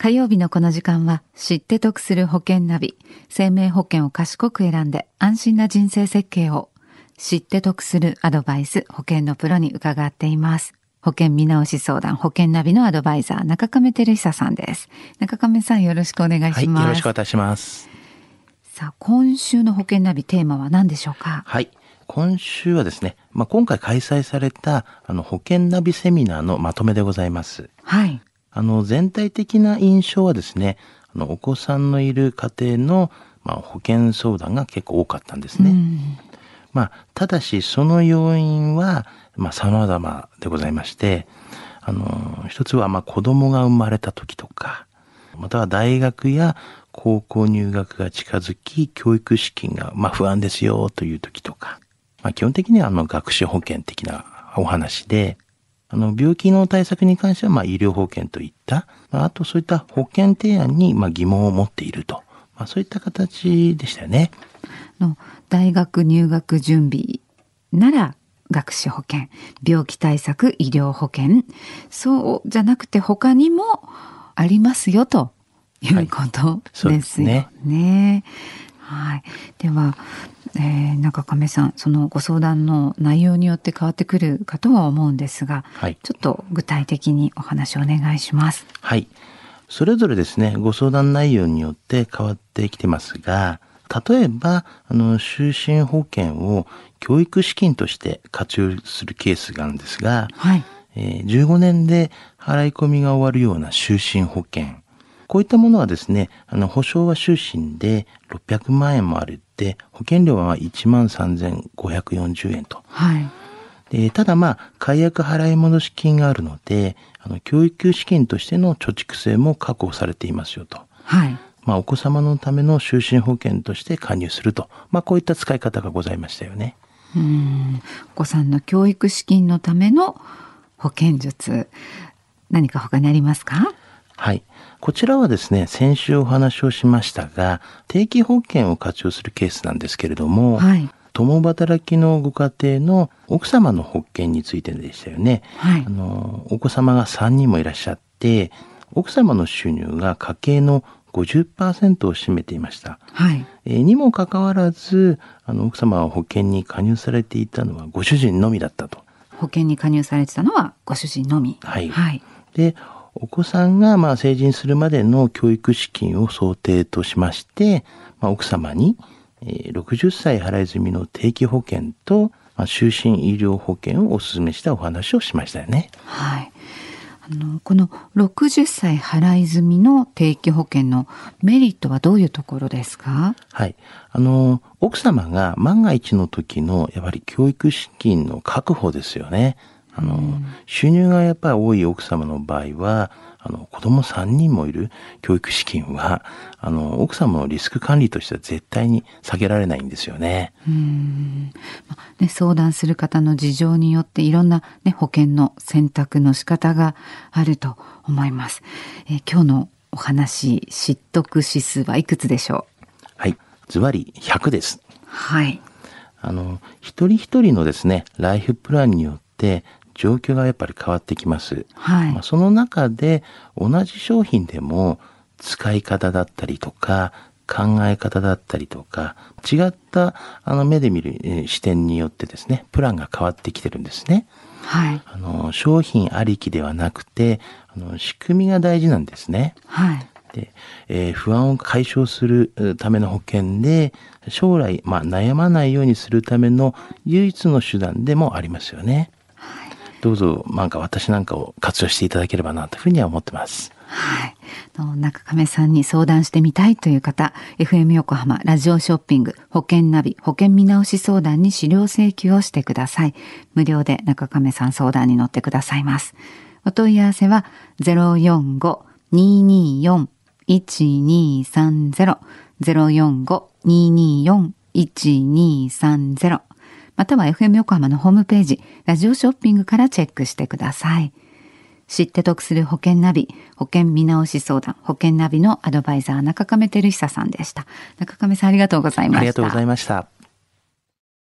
火曜日のこの時間は知って得する保険ナビ生命保険を賢く選んで安心な人生設計を知って得するアドバイス保険のプロに伺っています。保険見直し相談保険ナビのアドバイザー中亀照久さんです。中亀さんよろしくお願いします、はい、よろしくお願いします。さあ今週の保険ナビテーマは何でしょうか？はい。今週はですね、まあ、今回開催されたあの保険ナビセミナーのまとめでございます。はい。あの全体的な印象はですね、あのお子さんのいる家庭の、まあ、保険相談が結構多かったんですね。まあ、ただしその要因は、まあ、様々でございまして、あの、一つはまあ子供が生まれた時とか、または大学や高校入学が近づき、教育資金がまあ不安ですよという時とか、まあ、基本的にはあの学習保険的なお話で、あの病気の対策に関してはまあ医療保険といった、まあ、あとそういった保険提案にまあ疑問を持っていると、まあ、そういった形でしたよね。の大学入学準備なら学習保険、病気対策医療保険、そうじゃなくて他にもありますよということですよね。はい、ねはい。では、えー、中亀さんそのご相談の内容によって変わってくるかとは思うんですが、はい、ちょっと具体的にお話をお願いします。はいそれぞれですねご相談内容によって変わってきてますが例えばあの就寝保険を教育資金として活用するケースがあるんですが、はいえー、15年で払い込みが終わるような就寝保険こういったものはですね、あの、保証は終身で600万円もあるって、保険料は1万3540円と。はい。で、ただまあ、解約払い戻し金があるので、あの、教育資金としての貯蓄性も確保されていますよと。はい。まあ、お子様のための就寝保険として加入すると。まあ、こういった使い方がございましたよね。うん。お子さんの教育資金のための保険術。何か他にありますか？はい。こちらはですね、先週お話をしましたが、定期保険を活用するケースなんですけれども、はい、共働きのご家庭の奥様の保険についてでしたよね。はい、あのお子様が3人もいらっしゃって、奥様の収入が家計の50%を占めていました。はい。えー、にもかかわらず、あの、奥様は保険に加入されていたのはご主人のみだったと。保険に加入されてたのはご主人のみ。はい。はい。で、お子さんがまあ成人するまでの教育資金を想定としまして、まあ、奥様に60歳払い済みの定期保険と、まあ、就寝医療保険をお勧めしたお話をしましたよね。はい。あのこの60歳払い済みの定期保険のメリットはどういうところですか？はい。あの、奥様が万が一の時のやはり教育資金の確保ですよね。あの、うん、収入がやっぱり多い奥様の場合は、あの、子供3人もいる教育資金は、あの、奥様のリスク管理としては絶対に下げられないんですよね。うん。ね、相談する方の事情によっていろんな、ね、保険の選択の仕方があると思います。えー、今日のお話、知得指数はいくつでしょう？はい。ズバリ100です。はい。あの、一人一人のですね、ライフプランによって、状況がやっぱり変わってきます。はい、まあ、その中で同じ商品でも使い方だったりとか考え方だったりとか違ったあの目で見る視点によってですねプランが変わってきてるんですね。はい、あの商品ありきではなくてあの仕組みが大事なんですね。はい、で、えー、不安を解消するための保険で将来、まあ、悩まないようにするための唯一の手段でもありますよね。どうぞなんか私なんかを活用していただければなというふうには思ってます。はい。中亀さんに相談してみたいという方、FM 横浜ラジオショッピング保険ナビ保険見直し相談に資料請求をしてください。無料で中亀さん相談に乗ってくださいます。お問い合わせは045-224-1230 045-224-1230または FM 横浜のホームページ、ラジオショッピングからチェックしてください。知って得する保険ナビ、保険見直し相談、保険ナビのアドバイザー中亀照久さんでした。中亀さんありがとうございました。ありがとうございました。